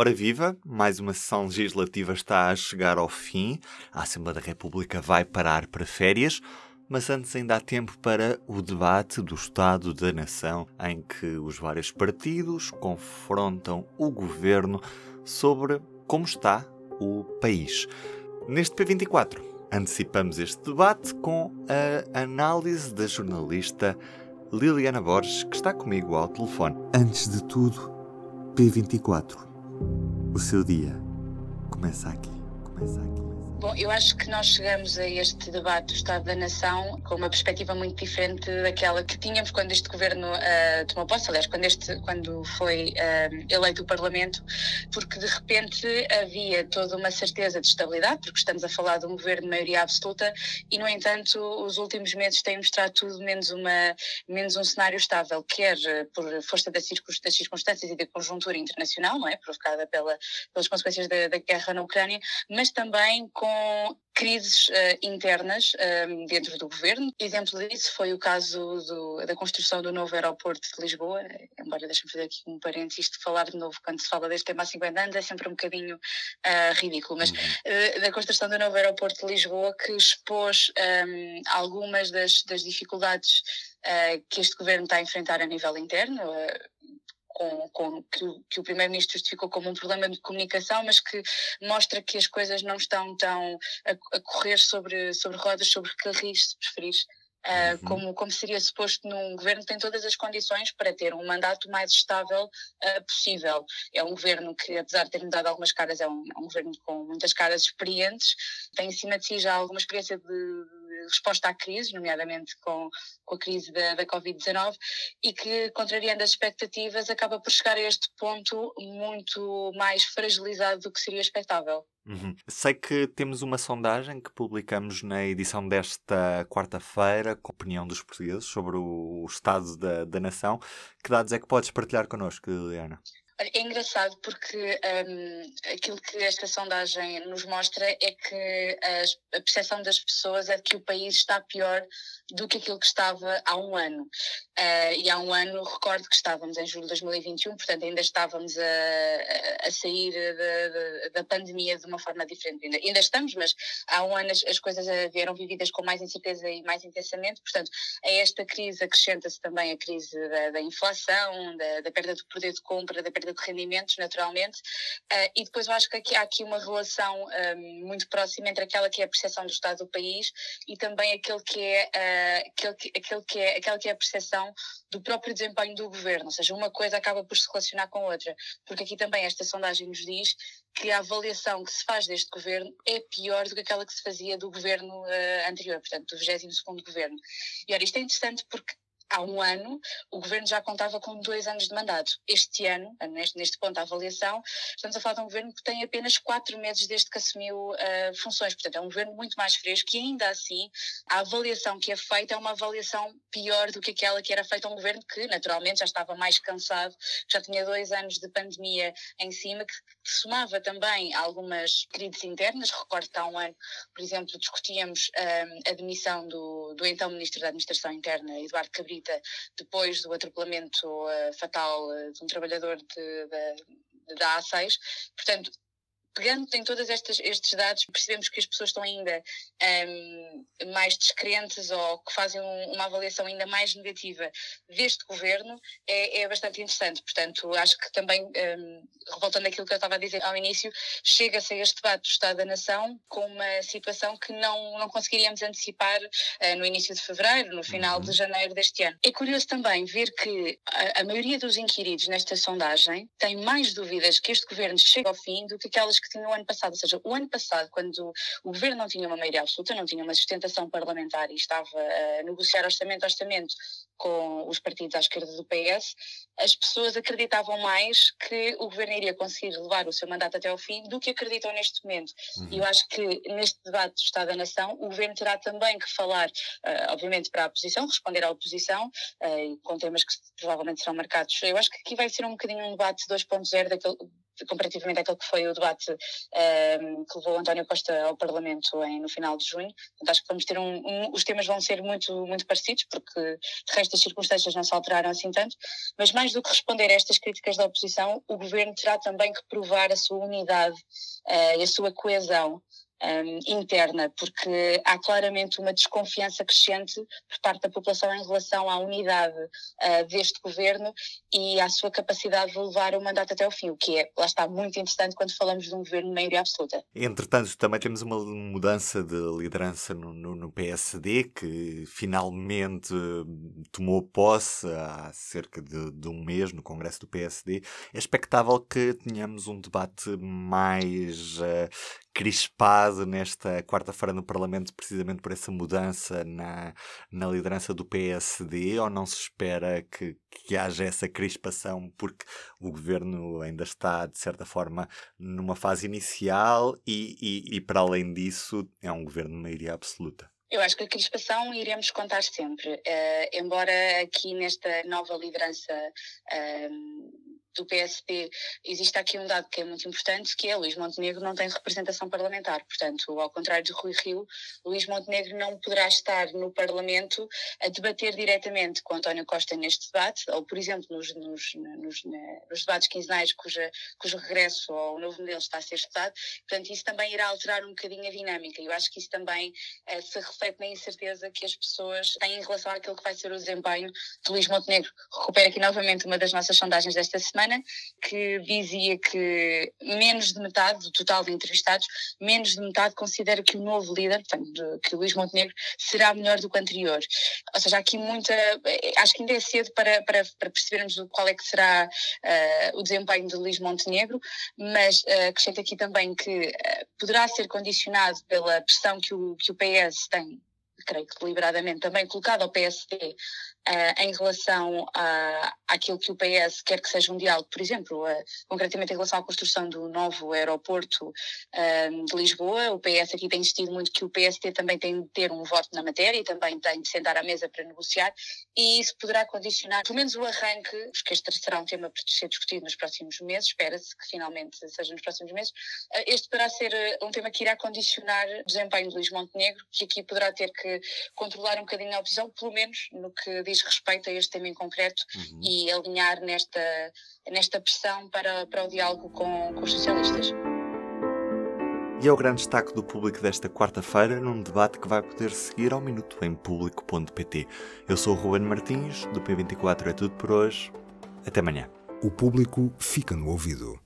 Ora viva, mais uma sessão legislativa está a chegar ao fim. A Assembleia da República vai parar para férias, mas antes ainda há tempo para o debate do Estado da Nação, em que os vários partidos confrontam o governo sobre como está o país. Neste P24, antecipamos este debate com a análise da jornalista Liliana Borges, que está comigo ao telefone. Antes de tudo, P24. O seu dia começa aqui. Começa aqui. Bom, eu acho que nós chegamos a este debate do Estado da Nação com uma perspectiva muito diferente daquela que tínhamos quando este governo uh, tomou posse, aliás, quando, este, quando foi uh, eleito o Parlamento, porque de repente havia toda uma certeza de estabilidade, porque estamos a falar de um governo de maioria absoluta, e no entanto os últimos meses têm mostrado tudo menos, uma, menos um cenário estável, quer por força das, circunstâncias e da conjuntura internacional, não é? provocada pela, pelas consequências da, da guerra na Ucrânia, mas também com com crises uh, internas um, dentro do governo. Exemplo disso foi o caso do, da construção do novo aeroporto de Lisboa, embora deixe-me fazer aqui um parênteses de falar de novo quando se fala deste tema há 50 anos, é sempre um bocadinho uh, ridículo, mas uh, da construção do novo aeroporto de Lisboa que expôs um, algumas das, das dificuldades que este governo está a enfrentar a nível interno com, com que, que, o Primeiro-Ministro justificou como um problema de comunicação, mas que mostra que as coisas não estão tão a, a correr sobre, sobre rodas, sobre carris, se preferires. Uh, uhum. como, como seria suposto num governo que tem todas as condições para ter um mandato mais estável uh, possível. É um governo que, apesar de ter mudado algumas caras, é um, é um governo com muitas caras experientes, tem em cima de si já alguma experiência de, resposta à crise, nomeadamente com, com a crise da, da Covid-19, e que, contrariando as expectativas, acaba por chegar a este ponto muito mais fragilizado do que seria expectável. Uhum. Sei que temos uma sondagem que publicamos na edição desta quarta-feira com a opinião dos portugueses sobre o estado da, da nação. Que dados é que podes partilhar connosco, É engraçado porque um, aquilo que esta sondagem nos mostra é que a, a percepção das pessoas é de que o país está pior do que aquilo que estava há um ano. Uh, e há um ano, recordo que estávamos em julho de 2021, portanto ainda estávamos a, a sair da, da, pandemia de uma forma diferente. Ainda, ainda estamos, mas há um ano as, as coisas vieram vividas com mais incerteza e mais intensamente. Portanto, a esta crise acrescenta-se também a crise da, da inflação, da, da, perda do poder de compra, da perda de rendimentos, naturalmente. Uh, e depois eu acho que aqui, há aqui uma relação um, muito próxima entre aquela que é a percepção do Estado do país e também aquele que é uh, aquele, que, aquele que é, aquela que é a percepção do próprio desempenho do governo, ou seja, uma coisa acaba por se relacionar com outra, porque aqui também esta sondagem nos diz que a avaliação que se faz deste governo é pior do que aquela que se fazia do governo uh, anterior, portanto, do 22º governo. E ora, isto é interessante porque há um ano, o governo já contava com dois anos de mandato. Este ano, neste, neste ponto da avaliação, estamos a falar de um governo que tem apenas quatro meses desde que assumiu uh, funções. Portanto, é um governo muito mais fresco e ainda assim, a avaliação que é feita é uma avaliação pior do que aquela que era feita a um governo que, naturalmente, já estava mais cansado, já tinha dois anos de pandemia em cima, que, somava também algumas crises internas. Recordo que há um ano, por exemplo, discutíamos uh, a demissão do, do então Ministro da Administração Interna, Eduardo Cabrita, depois do atropelamento uh, fatal uh, de um trabalhador de, de, da A6. Portanto, pegando em todos estes dados, percebemos que as pessoas estão ainda um, mais descrentes ou que fazem um, uma avaliação ainda mais negativa deste governo, é, é bastante interessante. Portanto, acho que também, um, revoltando aquilo que eu estava a dizer ao início, chega-se a este debate do Estado da Nação com uma situação que não, não conseguiríamos antecipar uh, no início de fevereiro, no final uhum. de janeiro deste ano. É curioso também ver que a, a maioria dos inquiridos nesta sondagem tem mais dúvidas que este governo chegue ao fim do que aquelas que tinha o ano passado. Ou seja, o ano passado, quando o governo não tinha uma maioria absoluta, não tinha uma sustentação parlamentar e estava a negociar orçamento a orçamento com os partidos à esquerda do PS, as pessoas acreditavam mais que o governo iria conseguir levar o seu mandato até ao fim do que acreditam neste momento. Uhum. E eu acho que neste debate do Estado da Nação, o governo terá também que falar, uh, obviamente, para a oposição, responder à oposição, uh, com temas que provavelmente serão marcados. Eu acho que aqui vai ser um bocadinho um debate 2.0 daquele comparativamente àquele que foi o debate um, que levou António Costa ao Parlamento em, no final de junho. Portanto, acho que vamos ter um, um, os temas vão ser muito, muito parecidos, porque de resto as circunstâncias não se alteraram assim tanto, mas mais do que responder a estas críticas da oposição, o governo terá também que provar a sua unidade uh, e a sua coesão um, interna, porque há claramente uma desconfiança crescente por parte da população em relação à unidade uh, deste governo e à sua capacidade de levar o mandato até o fim, o que é, lá está, muito interessante quando falamos de um governo de maioria absoluta. Entretanto, também temos uma mudança de liderança no, no, no PSD, que finalmente tomou posse há cerca de, de um mês no Congresso do PSD. É expectável que tenhamos um debate mais uh, crispado nesta quarta-feira no Parlamento, precisamente por essa mudança na, na liderança do PSD, ou não se espera que, que haja essa crispação porque o governo ainda está, de certa forma, numa fase inicial e, e, e para além disso, é um governo de maioria absoluta? Eu acho que a crispação iremos contar sempre, uh, embora aqui nesta nova liderança uh, do PSD, existe aqui um dado que é muito importante, que é Luís Montenegro não tem representação parlamentar. Portanto, ao contrário de Rui Rio, Luís Montenegro não poderá estar no Parlamento a debater diretamente com António Costa neste debate, ou, por exemplo, nos, nos, nos, nos debates quinzenais cuja, cujo regresso ao novo modelo está a ser estudado. Portanto, isso também irá alterar um bocadinho a dinâmica. Eu acho que isso também eh, se reflete na incerteza que as pessoas têm em relação àquilo que vai ser o desempenho de Luís Montenegro. Recupero aqui novamente uma das nossas sondagens desta semana semana, que dizia que menos de metade do total de entrevistados, menos de metade considera que o novo líder, portanto, que Luís Montenegro, será melhor do que o anterior. Ou seja, aqui muita. Acho que ainda é cedo para, para, para percebermos qual é que será uh, o desempenho de Luís Montenegro, mas uh, acrescento aqui também que uh, poderá ser condicionado pela pressão que o, que o PS tem creio que deliberadamente também colocado ao PSD Uh, em relação a, àquilo que o PS quer que seja um diálogo, por exemplo, uh, concretamente em relação à construção do novo aeroporto uh, de Lisboa, o PS aqui tem insistido muito que o PST também tem de ter um voto na matéria e também tem de sentar à mesa para negociar e isso poderá condicionar, pelo menos o arranque, porque este será um tema para ser discutido nos próximos meses, espera-se que finalmente seja nos próximos meses, este poderá ser um tema que irá condicionar o desempenho de Luís Montenegro, que aqui poderá ter que controlar um bocadinho a oposição, pelo menos no que diz respeito a este tema em concreto uhum. e alinhar nesta, nesta pressão para, para o diálogo com, com os socialistas. E é o grande destaque do público desta quarta-feira num debate que vai poder seguir ao minuto em público.pt. Eu sou o Ruben Martins, do P24 é tudo por hoje. Até amanhã. O público fica no ouvido.